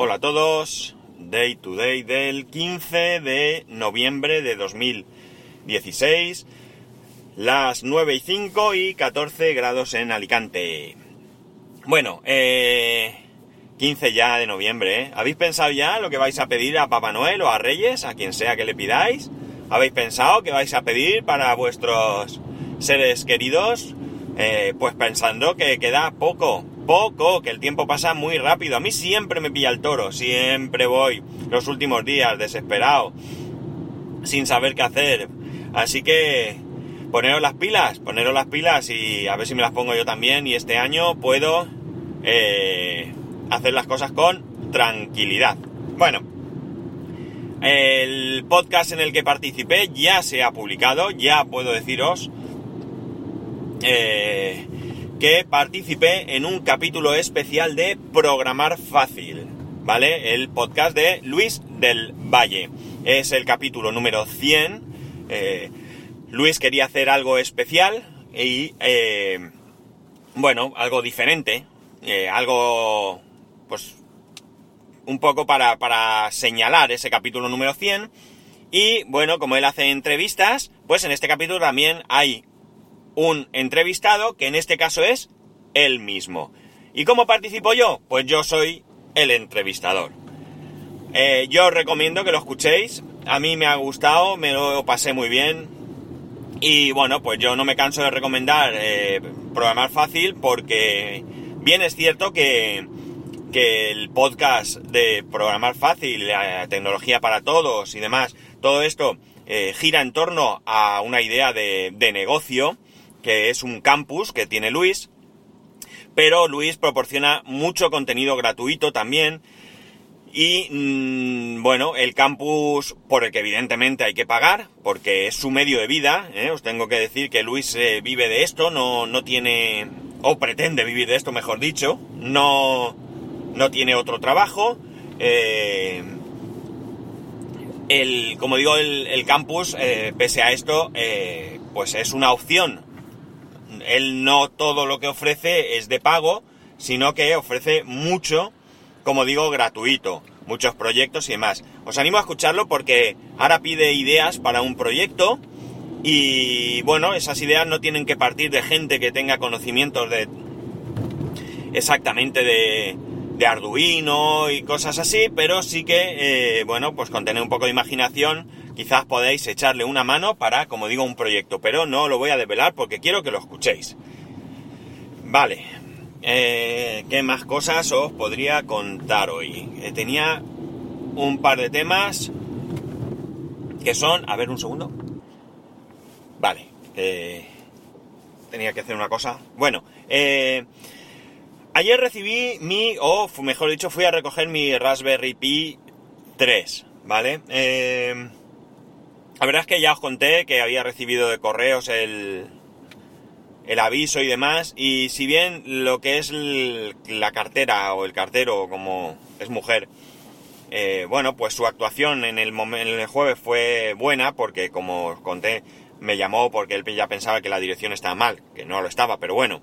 Hola a todos, Day to Day del 15 de noviembre de 2016, las 9 y 5 y 14 grados en Alicante. Bueno, eh, 15 ya de noviembre, ¿eh? ¿Habéis pensado ya lo que vais a pedir a Papá Noel o a Reyes, a quien sea que le pidáis? ¿Habéis pensado que vais a pedir para vuestros seres queridos? Eh, pues pensando que queda poco, poco, que el tiempo pasa muy rápido. A mí siempre me pilla el toro, siempre voy los últimos días desesperado, sin saber qué hacer. Así que poneros las pilas, poneros las pilas y a ver si me las pongo yo también. Y este año puedo eh, hacer las cosas con tranquilidad. Bueno, el podcast en el que participé ya se ha publicado, ya puedo deciros. Eh, que participé en un capítulo especial de Programar Fácil, ¿vale? El podcast de Luis del Valle. Es el capítulo número 100. Eh, Luis quería hacer algo especial y, eh, bueno, algo diferente, eh, algo, pues, un poco para, para señalar ese capítulo número 100. Y bueno, como él hace entrevistas, pues en este capítulo también hay un entrevistado, que en este caso es él mismo. ¿Y cómo participo yo? Pues yo soy el entrevistador. Eh, yo os recomiendo que lo escuchéis. A mí me ha gustado, me lo pasé muy bien. Y bueno, pues yo no me canso de recomendar eh, programar fácil porque bien es cierto que, que el podcast de programar fácil, la tecnología para todos y demás, todo esto eh, gira en torno a una idea de, de negocio que es un campus que tiene Luis, pero Luis proporciona mucho contenido gratuito también. Y mm, bueno, el campus por el que evidentemente hay que pagar, porque es su medio de vida. ¿eh? Os tengo que decir que Luis eh, vive de esto, no, no tiene, o pretende vivir de esto, mejor dicho. No, no tiene otro trabajo. Eh, el, como digo, el, el campus, pese a esto, pues es una opción él no todo lo que ofrece es de pago, sino que ofrece mucho, como digo, gratuito, muchos proyectos y demás. Os animo a escucharlo porque ahora pide ideas para un proyecto y bueno, esas ideas no tienen que partir de gente que tenga conocimientos de exactamente de, de Arduino y cosas así, pero sí que, eh, bueno, pues con tener un poco de imaginación quizás podéis echarle una mano para, como digo, un proyecto, pero no lo voy a desvelar porque quiero que lo escuchéis. Vale, eh, ¿qué más cosas os podría contar hoy? Eh, tenía un par de temas que son, a ver un segundo. Vale, eh, tenía que hacer una cosa. Bueno, ayer recibí mi, o mejor dicho, fui a recoger mi Raspberry Pi 3, ¿vale? La verdad es que ya os conté que había recibido de correos el, el aviso y demás, y si bien lo que es la cartera o el cartero, como es mujer, eh, bueno, pues su actuación en el, en el jueves fue buena, porque como os conté, me llamó porque él ya pensaba que la dirección estaba mal, que no lo estaba, pero bueno,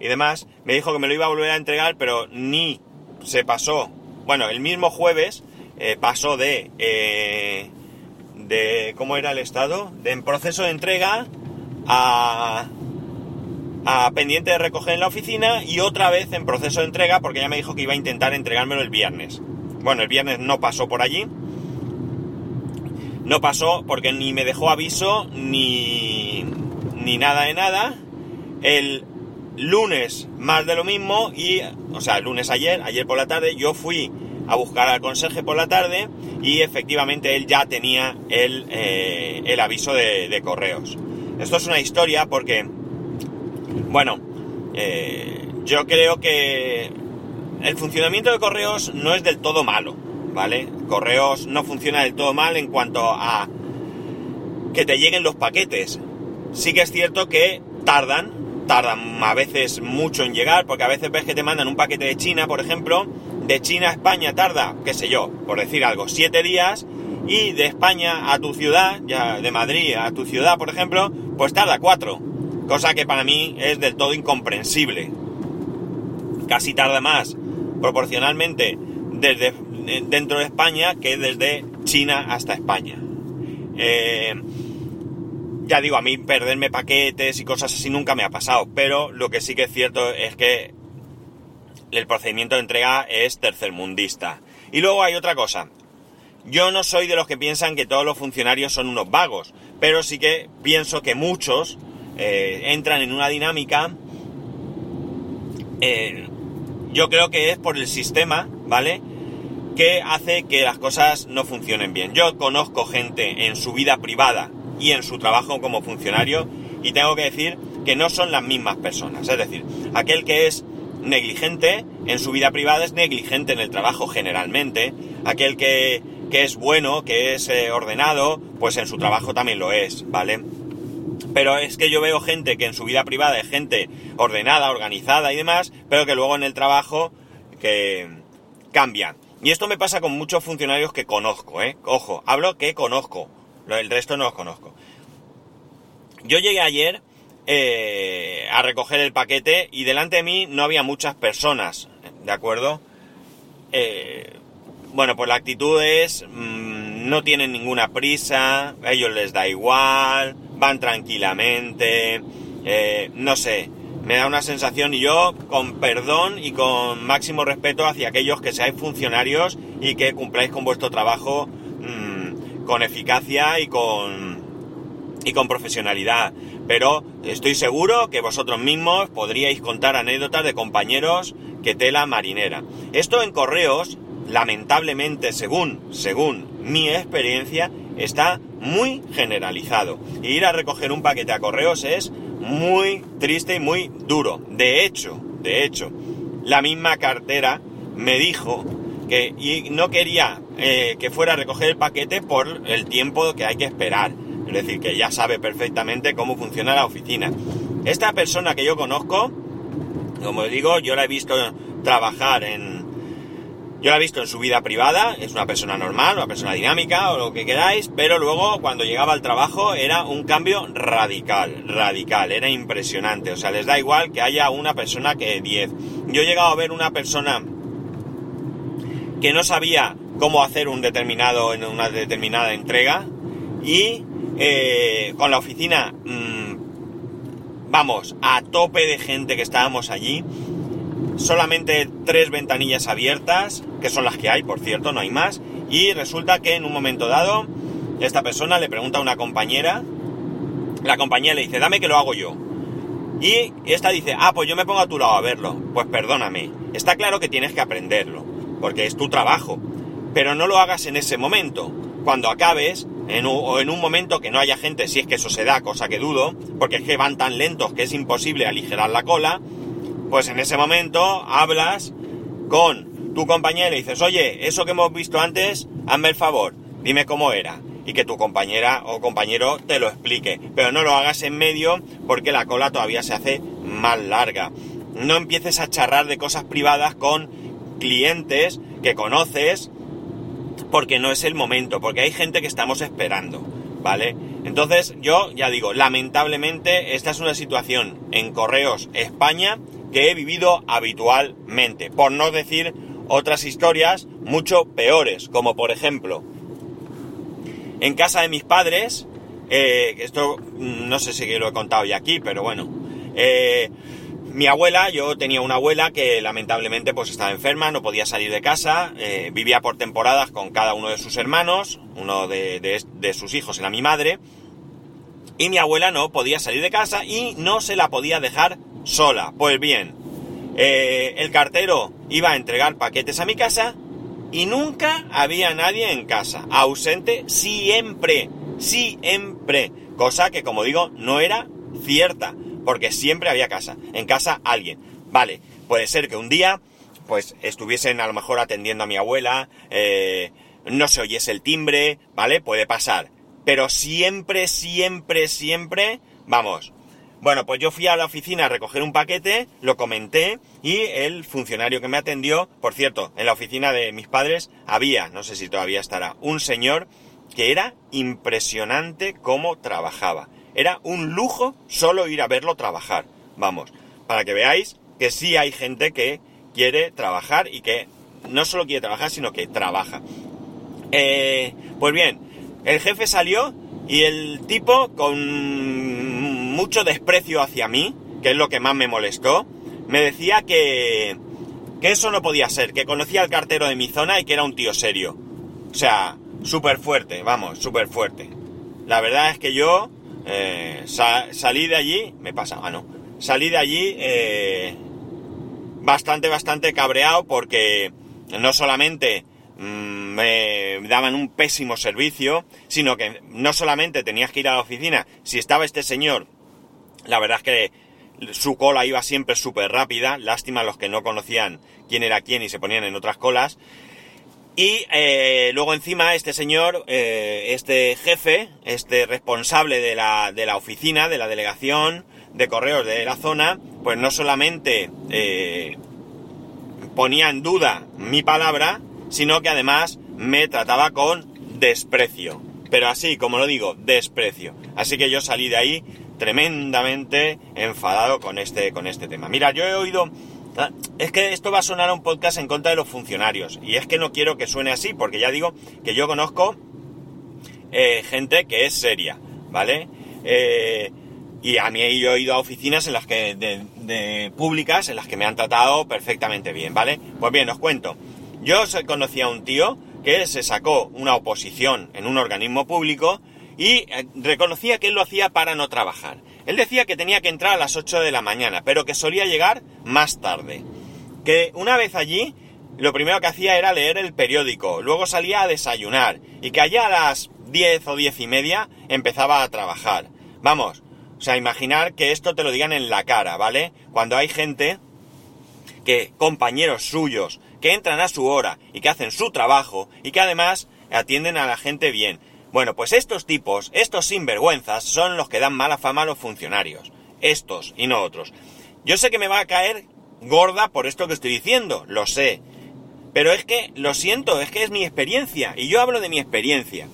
y demás, me dijo que me lo iba a volver a entregar, pero ni se pasó, bueno, el mismo jueves eh, pasó de... Eh, de cómo era el estado, de en proceso de entrega a, a pendiente de recoger en la oficina y otra vez en proceso de entrega porque ya me dijo que iba a intentar entregármelo el viernes. Bueno, el viernes no pasó por allí. No pasó porque ni me dejó aviso ni, ni nada de nada. El lunes más de lo mismo y, o sea, el lunes ayer, ayer por la tarde, yo fui a buscar al conserje por la tarde y efectivamente él ya tenía el, eh, el aviso de, correos. Esto es una historia porque, bueno, eh, yo creo que el funcionamiento de correos no es del todo malo, ¿vale? Correos no funciona del todo mal en cuanto a que te lleguen los paquetes. Sí que es cierto que tardan, tardan a veces mucho en llegar, porque a veces ves que te mandan un paquete de China, por ejemplo, de China a España tarda, qué sé yo, por decir algo, siete días, y de España a tu ciudad, ya de Madrid a tu ciudad, por ejemplo, pues tarda cuatro, cosa que para mí es del todo incomprensible. Casi tarda más proporcionalmente desde dentro de España que desde China hasta España. Eh, ya digo, a mí perderme paquetes y cosas así nunca me ha pasado, pero lo que sí que es cierto es que el procedimiento de entrega es tercermundista. Y luego hay otra cosa. Yo no soy de los que piensan que todos los funcionarios son unos vagos, pero sí que pienso que muchos eh, entran en una dinámica. Eh, yo creo que es por el sistema, ¿vale? Que hace que las cosas no funcionen bien. Yo conozco gente en su vida privada y en su trabajo como funcionario y tengo que decir que no son las mismas personas. Es decir, aquel que es negligente en su vida privada es negligente en el trabajo generalmente. Aquel que, es bueno, que es eh, ordenado, pues en su trabajo también lo es, ¿vale? Pero es que yo veo gente que en su vida privada es gente ordenada, organizada y demás, pero que luego en el trabajo que cambia. Y esto me pasa con muchos funcionarios que conozco, ¿eh? Ojo, hablo que conozco, el resto no los conozco. Yo llegué ayer eh, a recoger el paquete y delante de mí no había muchas personas, ¿de acuerdo? Eh, bueno, pues la actitud es, mm, no tienen ninguna prisa, a ellos les da igual, van tranquilamente, eh, no sé, me da una sensación y yo con perdón y con máximo respeto hacia aquellos que seáis funcionarios y que cumpláis con vuestro trabajo mm, con eficacia y con, y con profesionalidad. Pero estoy seguro que vosotros mismos podríais contar anécdotas de compañeros que tela marinera. Esto en correos, lamentablemente, según, según mi experiencia, está muy generalizado. ir a recoger un paquete a correos es muy triste y muy duro. De hecho, de hecho, la misma cartera me dijo que no quería eh, que fuera a recoger el paquete por el tiempo que hay que esperar. Es decir, que ya sabe perfectamente cómo funciona la oficina. Esta persona que yo conozco, como digo, yo la he visto trabajar en, yo la he visto en su vida privada, es una persona normal, una persona dinámica o lo que queráis, pero luego cuando llegaba al trabajo era un cambio radical, radical, era impresionante. O sea, les da igual que haya una persona que 10. Yo he llegado a ver una persona que no sabía cómo hacer un determinado, en una determinada entrega y eh, con la oficina, mm, vamos, a tope de gente que estábamos allí solamente tres ventanillas abiertas, que son las que hay, por cierto, no hay más, y resulta que en un momento dado, esta persona le pregunta a una compañera, la compañera le dice, dame que lo hago yo. Y esta dice, ah, pues yo me pongo a tu lado a verlo. Pues perdóname, está claro que tienes que aprenderlo, porque es tu trabajo, pero no lo hagas en ese momento. Cuando acabes, en un, o en un momento que no haya gente, si es que eso se da, cosa que dudo, porque es que van tan lentos que es imposible aligerar la cola, pues en ese momento hablas con tu compañera y dices, oye, eso que hemos visto antes, hazme el favor, dime cómo era. Y que tu compañera o compañero te lo explique. Pero no lo hagas en medio porque la cola todavía se hace más larga. No empieces a charrar de cosas privadas con clientes que conoces porque no es el momento, porque hay gente que estamos esperando, ¿vale? Entonces yo ya digo, lamentablemente esta es una situación en Correos España que he vivido habitualmente, por no decir otras historias mucho peores, como por ejemplo, en casa de mis padres, eh, esto mm, no sé si lo he contado ya aquí, pero bueno, eh, mi abuela, yo tenía una abuela que lamentablemente pues estaba enferma, no podía salir de casa, eh, vivía por temporadas con cada uno de sus hermanos, uno de, sus hijos era mi madre, y mi abuela no podía salir de casa y no se la podía dejar sola. Pues bien, eh, el cartero iba a entregar paquetes a mi casa y nunca había nadie en casa. Ausente siempre, siempre. Cosa que, como digo, no era cierta, porque siempre había casa. En casa alguien. Vale, puede ser que un día, pues, estuviesen a lo mejor atendiendo a mi abuela, eh, no se oyese el timbre, ¿vale? Puede pasar. Pero siempre, siempre, siempre, vamos, bueno, pues yo fui a la oficina a recoger un paquete, lo comenté y el funcionario que me atendió, por cierto, en la oficina de mis padres había, no sé si todavía estará, un señor que era impresionante cómo trabajaba. Era un lujo solo ir a verlo trabajar. Vamos, para que veáis que sí hay gente que quiere trabajar y que no solo quiere trabajar, sino que trabaja. Eh, pues bien, el jefe salió y el tipo con mucho desprecio hacia mí, que es lo que más me molestó, me decía que, que eso no podía ser, que conocía al cartero de mi zona y que era un tío serio. O sea, súper fuerte, vamos, súper fuerte. La verdad es que yo eh, salí de allí, me pasa, ah no, salí de allí eh, bastante, bastante cabreado porque no solamente mm, me daban un pésimo servicio, sino que no solamente tenías que ir a la oficina, si estaba este señor, la verdad es que su cola iba siempre súper rápida, lástima los que no conocían quién era quién y se ponían en otras colas, y eh, luego encima este señor, eh, este jefe, este responsable de la, de la, oficina, de la delegación de correos de la zona, pues no solamente eh, ponía en duda mi palabra, sino que además me trataba con desprecio. Pero así, como lo digo, desprecio. Así que yo salí de ahí tremendamente enfadado con este, con este tema. Mira, yo he oído es que esto va a sonar a un podcast en contra de los funcionarios. Y es que no quiero que suene así, porque ya digo que yo conozco eh, gente que es seria, ¿vale? Eh, y a mí yo he ido a oficinas en las que, públicas, en las que me han tratado perfectamente bien, ¿vale? Pues bien, os cuento. Yo conocía a un tío que se sacó una oposición en un organismo público y eh, reconocía que él lo hacía para no trabajar. Él decía que tenía que entrar a las 8 de la mañana, pero que solía llegar más tarde. Que una vez allí, lo primero que hacía era leer el periódico, luego salía a desayunar, y que allá a las 10 o 10 y media empezaba a trabajar. Vamos, o sea, imaginar que esto te lo digan en la cara, ¿vale? Cuando hay gente que, compañeros suyos, que entran a su hora y que hacen su trabajo y que además atienden a la gente bien. Bueno, pues estos tipos, estos sinvergüenzas, son los que dan mala fama a los funcionarios. Estos y no otros. Yo sé que me va a caer gorda por esto que estoy diciendo, lo sé. Pero es que, lo siento, es que es mi experiencia, y yo hablo de mi experiencia.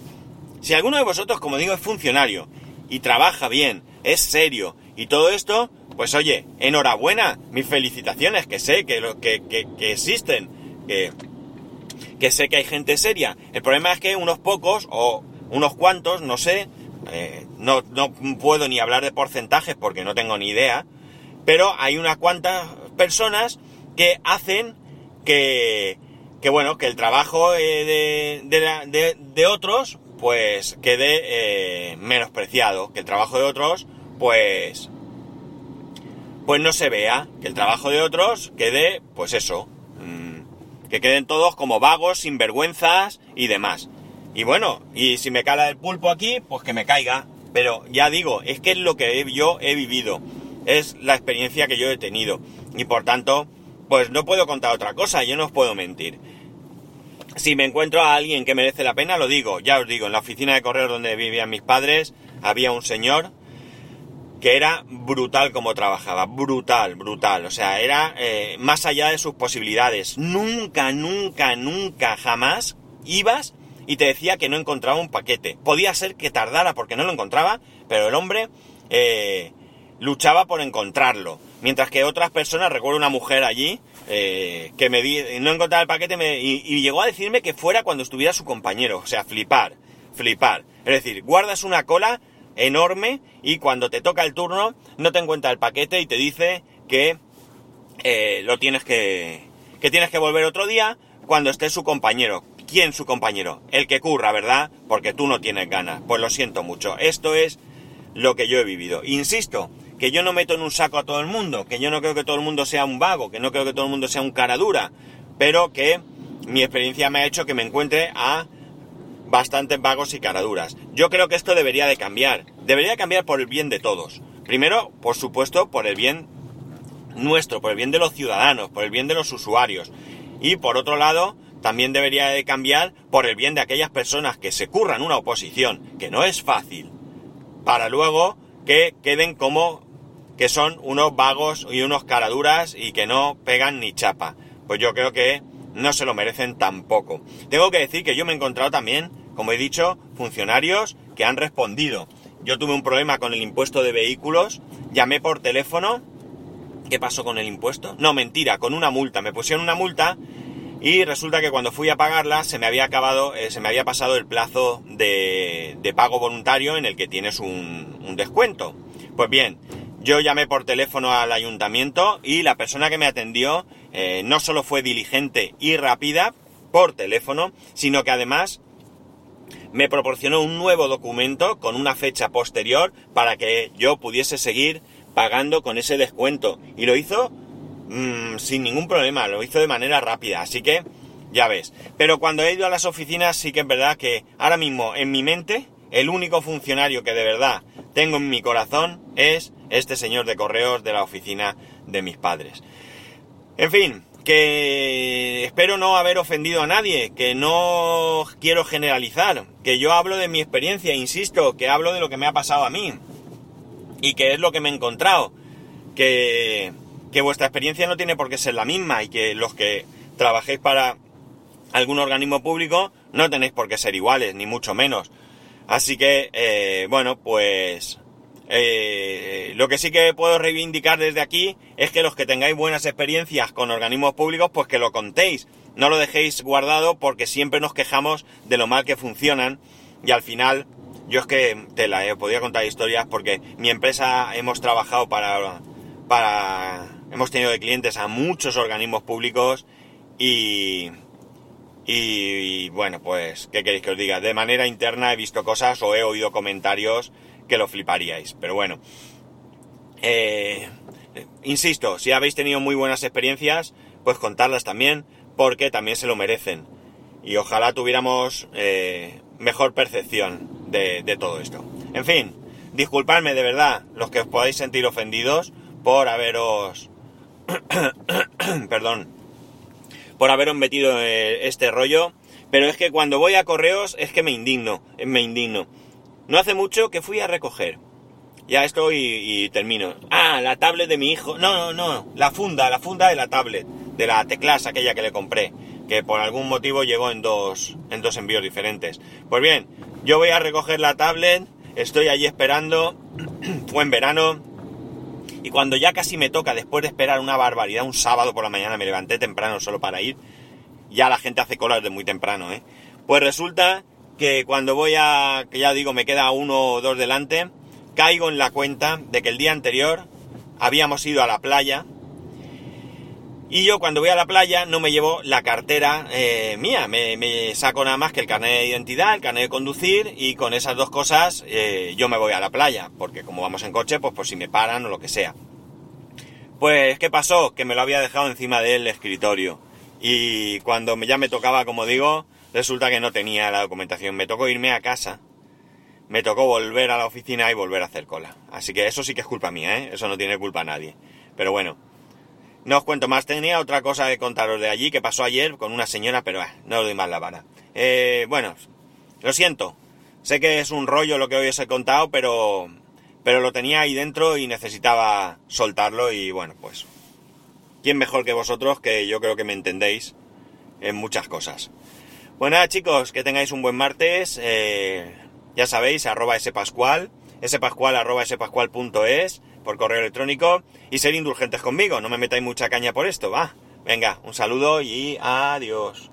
Si alguno de vosotros, como digo, es funcionario, y trabaja bien, es serio, y todo esto, pues oye, enhorabuena, mis felicitaciones, que sé que, que, que existen, que, que sé que hay gente seria. El problema es que unos pocos, o unos cuantos, no sé, eh, no, no puedo ni hablar de porcentajes porque no tengo ni idea, pero hay unas cuantas personas que hacen que, que bueno, que el trabajo eh, de, de, otros pues quede eh, menospreciado, que el trabajo de otros pues pues no se vea, que el trabajo de otros quede pues eso, mm, que queden todos como vagos, sinvergüenzas y demás. Y bueno, y si me cala el pulpo aquí, pues que me caiga. Pero ya digo, es que es lo que yo he vivido. Es la experiencia que yo he tenido. Y por tanto, pues no puedo contar otra cosa, yo no os puedo mentir. Si me encuentro a alguien que merece la pena, lo digo. Ya os digo, en la oficina de correo donde vivían mis padres, había un señor que era brutal como trabajaba, brutal, brutal, o sea, era eh, más allá de sus posibilidades. Nunca, nunca, nunca, jamás ibas y te decía que no encontraba un paquete. Podía ser que tardara porque no lo encontraba, pero el hombre eh, luchaba por encontrarlo. Mientras que otras personas, recuerdo una mujer allí, eh, que me di, no encontraba el paquete y, llegó a decirme que fuera cuando estuviera su compañero. O sea, flipar, flipar. Es decir, guardas una cola enorme y cuando te toca el turno no te encuentra el paquete y te dice que eh, lo tienes que, que tienes que volver otro día cuando esté su compañero. ¿Quién su compañero? El que curra, ¿verdad? Porque tú no tienes ganas. Pues lo siento mucho. Esto es lo que yo he vivido. Insisto, que yo no meto en un saco a todo el mundo, que yo no creo que todo el mundo sea un vago, que no creo que todo el mundo sea un cara dura, pero que mi experiencia me ha hecho que me encuentre a bastantes vagos y caraduras. Yo creo que esto debería de cambiar. Debería cambiar por el bien de todos. Primero, por supuesto, por el bien nuestro, por el bien de los ciudadanos, por el bien de los usuarios. Y por otro lado, también debería de cambiar por el bien de aquellas personas que se curran una oposición, que no es fácil, para luego que queden como que son unos vagos y unos caraduras y que no pegan ni chapa. Pues yo creo que no se lo merecen tampoco. Tengo que decir que yo me he encontrado también, como he dicho, funcionarios que han respondido. Yo tuve un problema con el impuesto de vehículos, llamé por teléfono. ¿Qué pasó con el impuesto? No, mentira, con una multa. Me pusieron una multa y resulta que cuando fui a pagarla se me había acabado, eh, se me había pasado el plazo de, pago voluntario en el que tienes un, un, descuento. Pues bien, yo llamé por teléfono al ayuntamiento y la persona que me atendió eh, no solo fue diligente y rápida por teléfono, sino que además me proporcionó un nuevo documento con una fecha posterior para que yo pudiese seguir pagando con ese descuento. Y lo hizo mmm, sin ningún problema, lo hizo de manera rápida, así que ya ves. Pero cuando he ido a las oficinas sí que es verdad que ahora mismo en mi mente el único funcionario que de verdad tengo en mi corazón es este señor de correos de la oficina de mis padres. En fin, que espero no haber ofendido a nadie, que no quiero generalizar, que yo hablo de mi experiencia, insisto, que hablo de lo que me ha pasado a mí y que es lo que me he encontrado, que que vuestra experiencia no tiene por qué ser la misma y que los que trabajéis para algún organismo público no tenéis por qué ser iguales, ni mucho menos. Así que, eh, bueno, pues eh, lo que sí que puedo reivindicar desde aquí es que los que tengáis buenas experiencias con organismos públicos, pues que lo contéis. No lo dejéis guardado porque siempre nos quejamos de lo mal que funcionan y al final, yo es que te la he podido contar historias porque mi empresa hemos trabajado para, para hemos tenido de clientes a muchos organismos públicos y, y, bueno, pues, ¿qué queréis que os diga? De manera interna he visto cosas o he oído comentarios que lo fliparíais, pero bueno. Eh, insisto, si habéis tenido muy buenas experiencias, pues contarlas también, porque también se lo merecen. Y ojalá tuviéramos eh, mejor percepción de, de todo esto. En fin, disculpadme de verdad los que os podáis sentir ofendidos por haberos perdón, por haberos metido este rollo, pero es que cuando voy a correos es que me indigno, me indigno. No hace mucho que fui a recoger. Ya estoy y, termino. Ah, la tablet de mi hijo. No, no, no. La funda, la funda de la tablet. De la teclas aquella que le compré. Que por algún motivo llegó en dos, en dos envíos diferentes. Pues bien, yo voy a recoger la tablet. Estoy allí esperando. Fue en verano. Y cuando ya casi me toca, después de esperar una barbaridad, un sábado por la mañana, me levanté temprano solo para ir, ya la gente hace colas de muy temprano, ¿eh? Pues resulta que cuando voy a, que ya digo, me queda uno o dos delante, caigo en la cuenta de que el día anterior habíamos ido a la playa y yo cuando voy a la playa no me llevo la cartera eh, mía, me, saco nada más que el carnet de identidad, el carnet de conducir y con esas dos cosas eh, yo me voy a la playa, porque como vamos en coche, pues por si me paran o lo que sea. Pues, ¿qué pasó? Que me lo había dejado encima del escritorio. Y cuando ya me tocaba, como digo, resulta que no tenía la documentación. Me tocó irme a casa. Me tocó volver a la oficina y volver a hacer cola. Así que eso sí que es culpa mía, ¿eh? Eso no tiene culpa a nadie. Pero bueno, no os cuento más, tenía otra cosa que contaros de allí que pasó ayer con una señora, pero ah, no os doy más la vara. Eh, bueno, lo siento. Sé que es un rollo lo que hoy os he contado, pero, pero lo tenía ahí dentro y necesitaba soltarlo y bueno, pues... ¿Quién mejor que vosotros que yo creo que me entendéis en muchas cosas? Bueno, nada, chicos, que tengáis un buen martes. Eh, ya sabéis, arroba spascual, spascual arroba spascual.es por correo electrónico y ser indulgentes conmigo. No me metáis mucha caña por esto, va. Venga, un saludo y adiós.